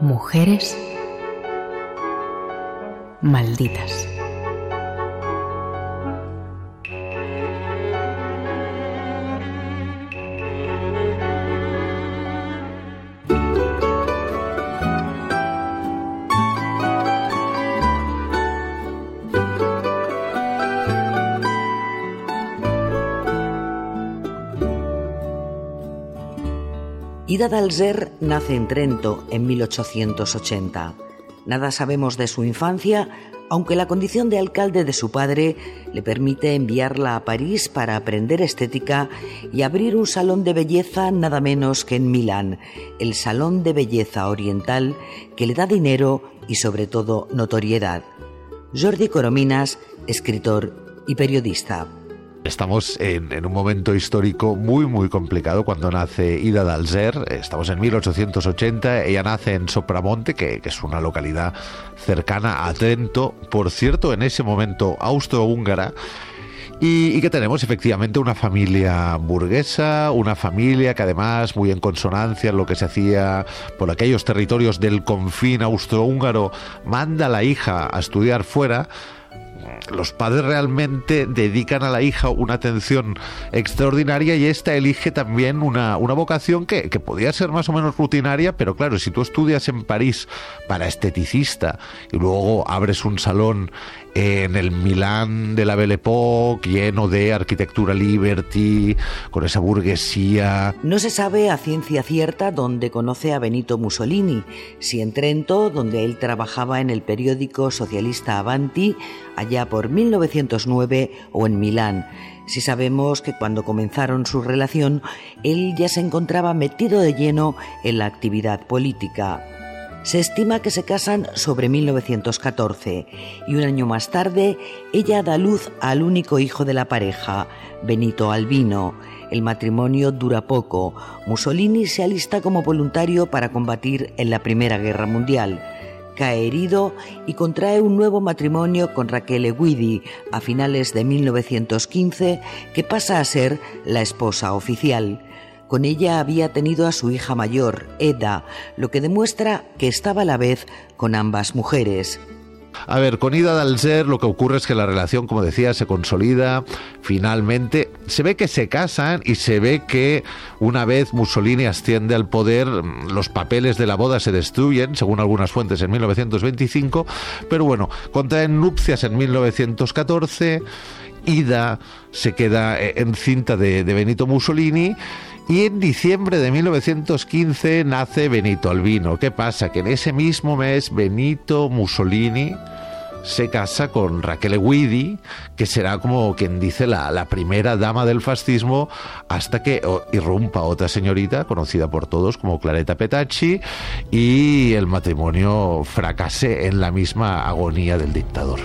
Mujeres malditas. Ida Dalzer nace en Trento en 1880. Nada sabemos de su infancia, aunque la condición de alcalde de su padre le permite enviarla a París para aprender estética y abrir un salón de belleza nada menos que en Milán, el Salón de Belleza Oriental que le da dinero y sobre todo notoriedad. Jordi Corominas, escritor y periodista. Estamos en, un momento histórico muy, muy complicado cuando nace Ida Dalzer. Estamos en 1880. Ella nace en Sopramonte, que, es una localidad cercana a Trento. Por cierto, en ese momento austrohúngara. Y, y, que tenemos efectivamente una familia burguesa, una familia que además muy en consonancia en lo que se hacía por aquellos territorios del confín austrohúngaro, manda a la hija a estudiar fuera los padres realmente dedican a la hija una atención extraordinaria y esta elige también una, una vocación que, que podía ser más o menos rutinaria, pero claro, si tú estudias en París para esteticista y luego abres un salón en el Milán de la Belle Époque, lleno de arquitectura liberty, con esa burguesía. No se sabe a ciencia cierta dónde conoce a Benito Mussolini, si en Trento, donde él trabajaba en el periódico socialista Avanti, allá por 1909, o en Milán. Si sabemos que cuando comenzaron su relación, él ya se encontraba metido de lleno en la actividad política. Se estima que se casan sobre 1914 y un año más tarde ella da luz al único hijo de la pareja, Benito Albino. El matrimonio dura poco. Mussolini se alista como voluntario para combatir en la Primera Guerra Mundial. Cae herido y contrae un nuevo matrimonio con Raquel Guidi a finales de 1915 que pasa a ser la esposa oficial. Con ella había tenido a su hija mayor, Eda, lo que demuestra que estaba a la vez con ambas mujeres. A ver, con Ida Dalser lo que ocurre es que la relación, como decía, se consolida finalmente. Se ve que se casan y se ve que una vez Mussolini asciende al poder, los papeles de la boda se destruyen, según algunas fuentes, en 1925. Pero bueno, contraen nupcias en 1914. Ida se queda eh, encinta de, de Benito Mussolini y en diciembre de 1915 nace Benito Albino. ¿Qué pasa? Que en ese mismo mes Benito Mussolini se casa con Raquel Guidi, que será como quien dice la, la, primera dama del fascismo, hasta que irrumpa otra señorita conocida por todos como Claretta Petacci y el matrimonio fracase en la misma agonía del dictador.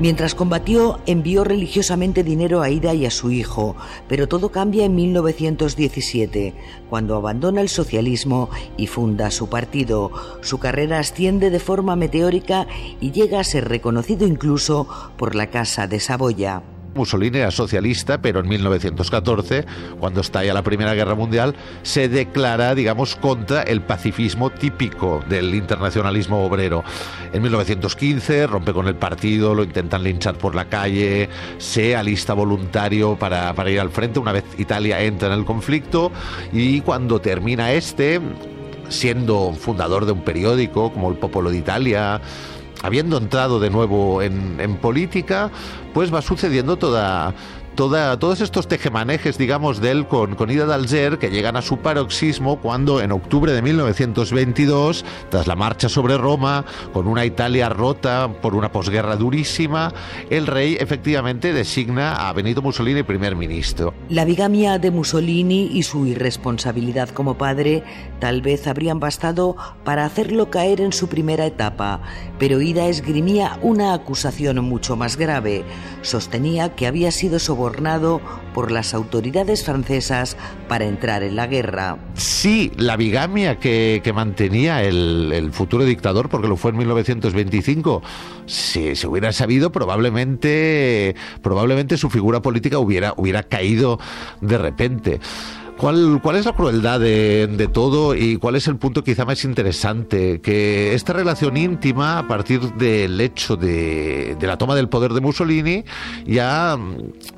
Mientras combatió, envió religiosamente dinero a Ida y a su hijo, pero todo cambia en 1917, cuando abandona el socialismo y funda su partido. Su carrera asciende de forma meteórica y llega a ser reconocido incluso por la Casa de Saboya. Mussolini era socialista, pero en 1914, cuando estalla la Primera Guerra Mundial, se declara, digamos, contra el pacifismo típico del internacionalismo obrero. En 1915 rompe con el partido, lo intentan linchar por la calle, se alista voluntario para, ir al frente una vez Italia entra en el conflicto y cuando termina este, siendo fundador de un periódico como el Popolo d'Italia, habiendo entrado de nuevo en, en política, pues va sucediendo toda, todos estos tejemanejes, digamos, de él con, con Ida Dalzer, que llegan a su paroxismo cuando en octubre de 1922, tras la marcha sobre Roma, con una Italia rota por una posguerra durísima, el rey efectivamente designa a Benito Mussolini primer ministro. La bigamia de Mussolini y su irresponsabilidad como padre tal vez habrían bastado para hacerlo caer en su primera etapa, pero Ida esgrimía una acusación mucho más grave. Sostenía que había sido sobornado por las autoridades francesas para entrar en la guerra. Sí, la bigamia que, mantenía el, futuro dictador, porque lo fue en 1925, si se hubiera sabido, probablemente, probablemente su figura política hubiera, hubiera caído de repente. ¿Cuál, ¿Cuál es la crueldad de, todo y cuál es el punto quizá más interesante? Que esta relación íntima, a partir del hecho de, la toma del poder de Mussolini, ya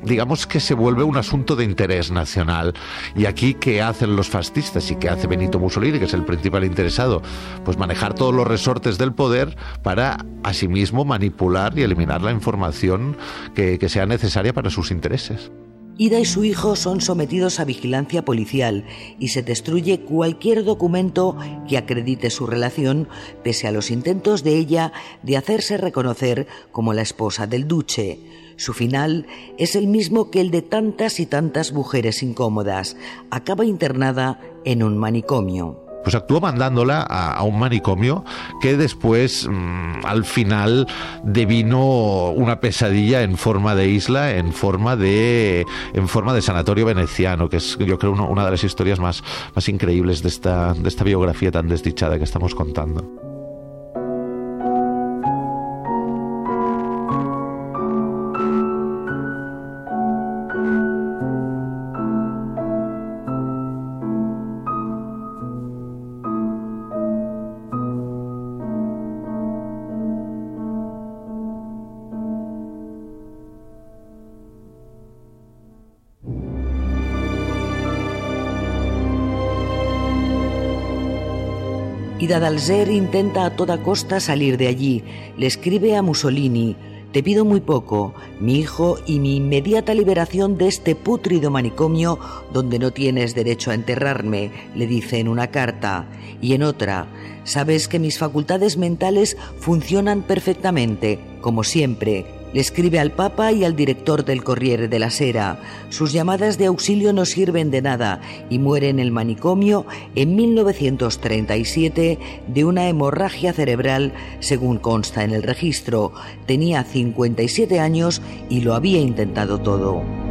digamos que se vuelve un asunto de interés nacional. Y aquí, ¿qué hacen los fascistas y qué hace Benito Mussolini, que es el principal interesado? Pues manejar todos los resortes del poder para asimismo manipular y eliminar la información que sea necesaria para sus intereses. Ida y su hijo son sometidos a vigilancia policial y se destruye cualquier documento que acredite su relación, pese a los intentos de ella de hacerse reconocer como la esposa del duce. Su final es el mismo que el de tantas y tantas mujeres incómodas. Acaba internada en un manicomio pues actuó mandándola a, un manicomio que después mm, al final devino una pesadilla en forma de isla, en forma de en forma de sanatorio veneciano, que es yo creo una de las historias más, más increíbles de esta, de esta biografía tan desdichada que estamos contando. Dalzer intenta a toda costa salir de allí. Le escribe a Mussolini, te pido muy poco, mi hijo y mi inmediata liberación de este pútrido manicomio donde no tienes derecho a enterrarme, le dice en una carta. Y en otra, sabes que mis facultades mentales funcionan perfectamente, como siempre, le escribe al Papa y al director del Corriere de la Sera. Sus llamadas de auxilio no sirven de nada y muere en el manicomio en 1937 de una hemorragia cerebral, según consta en el registro. Tenía 57 años y lo había intentado todo.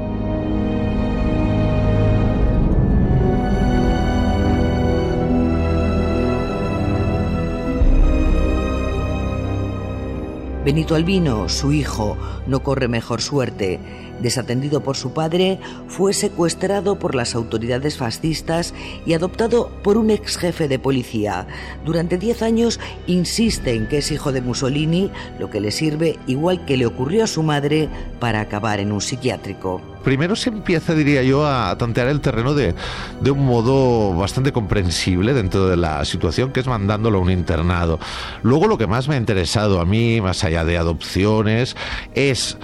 Benito Albino, su hijo, no corre mejor suerte. Desatendido por su padre, fue secuestrado por las autoridades fascistas y adoptado por un ex jefe de policía. Durante diez años insiste en que es hijo de Mussolini, lo que le sirve, igual que le ocurrió a su madre, para acabar en un psiquiátrico primero se empieza, diría yo, a tantear el terreno de, de un modo bastante comprensible dentro de la situación, que es mandándolo a un internado. Luego lo que más me ha interesado a mí, más allá de adopciones, es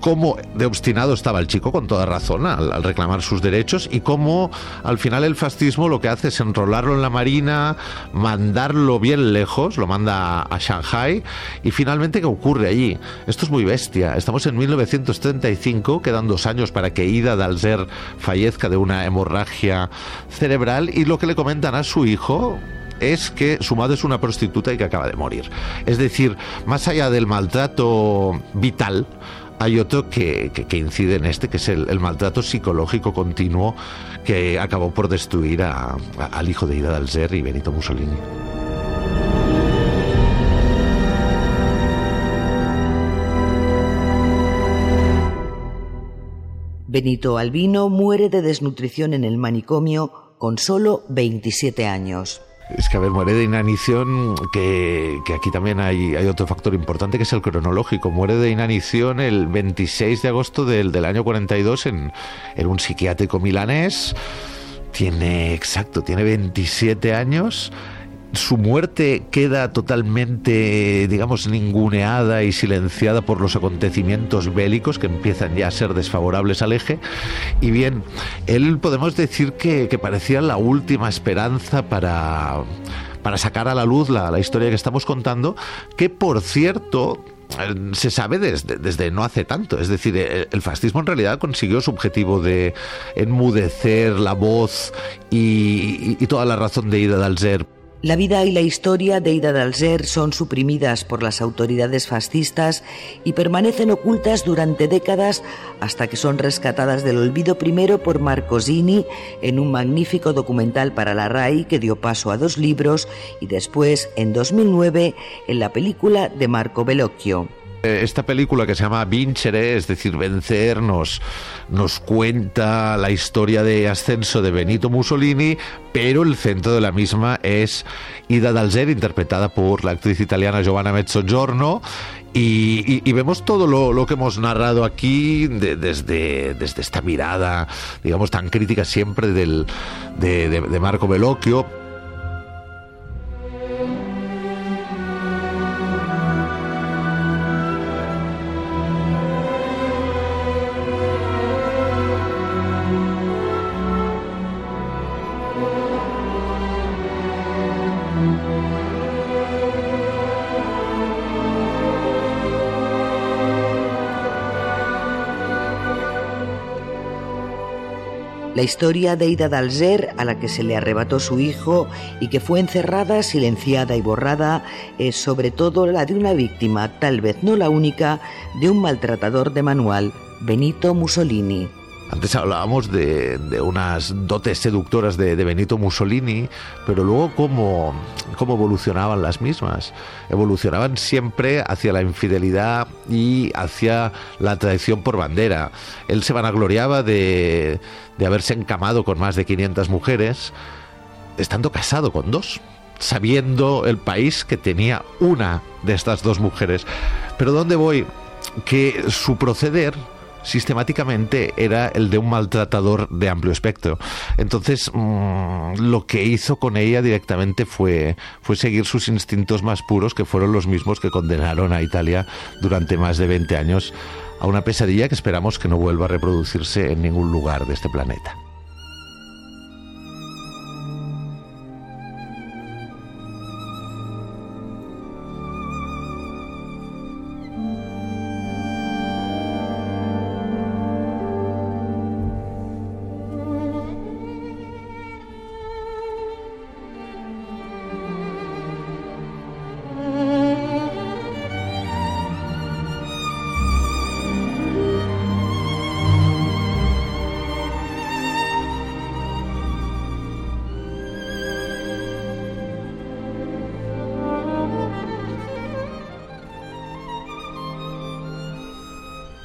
cómo de obstinado estaba el chico, con toda razón, al, reclamar sus derechos, y cómo al final el fascismo lo que hace es enrolarlo en la marina, mandarlo bien lejos, lo manda a, Shanghai, y finalmente, ¿qué ocurre allí? Esto es muy bestia. Estamos en 1935, quedan dos años para que Ida Dalzer fallezca de una hemorragia cerebral, y lo que le comentan a su hijo, es que su madre es una prostituta y que acaba de morir. Es decir, más allá del maltrato vital, hay otro que, incide en este, que es el, maltrato psicológico continuo que acabó por destruir al hijo de Ida Dalzer y Benito Mussolini. Benito Albino muere de desnutrición en el manicomio con solo 27 años. Es que, a ver, muere de inanición, que, aquí también hay, hay, otro factor importante que es el cronológico. Muere de inanición el 26 de agosto del, del año 42 en, en un psiquiátrico milanés. Tiene, exacto, tiene 27 años su muerte queda totalmente, digamos, ninguneada y silenciada por los acontecimientos bélicos que empiezan ya a ser desfavorables al eje. Y bien, él podemos decir que, parecía la última esperanza para, para sacar a la luz la, historia que estamos contando, que por cierto se sabe desde, desde, no hace tanto. Es decir, el fascismo en realidad consiguió su objetivo de enmudecer la voz y, y toda la razón de Ida Dalzer la vida y la historia de Ida Dalzer son suprimidas por las autoridades fascistas y permanecen ocultas durante décadas hasta que son rescatadas del olvido primero por Marcosini en un magnífico documental para la RAI que dio paso a dos libros y después, en 2009, en la película de Marco Bellocchio. Esta película que se llama Vincere, es decir, vencer, nos, nos cuenta la historia de ascenso de Benito Mussolini, pero el centro de la misma es Ida Dalzer, interpretada por la actriz italiana Giovanna Mezzogiorno, y, vemos todo lo, que hemos narrado aquí desde, desde esta mirada, digamos, tan crítica siempre del, de, de Marco Bellocchio. La historia de Ida Dalzer, a la que se le arrebató su hijo y que fue encerrada, silenciada y borrada, es sobre todo la de una víctima, tal vez no la única, de un maltratador de manual, Benito Mussolini. Antes hablábamos de, unas dotes seductoras de, Benito Mussolini, pero luego cómo, cómo evolucionaban las mismas. Evolucionaban siempre hacia la infidelidad y hacia la traición por bandera. Él se vanagloriaba de, de haberse encamado con más de 500 mujeres, estando casado con dos sabiendo el país que tenía una de estas dos mujeres. Pero ¿dónde voy? Que su proceder sistemáticamente era el de un maltratador de amplio espectro. Entonces, mm, lo que hizo con ella directamente fue, fue seguir sus instintos más puros, que fueron los mismos que condenaron a Italia durante más de 20 años a una pesadilla que esperamos que no vuelva a reproducirse en ningún lugar de este planeta.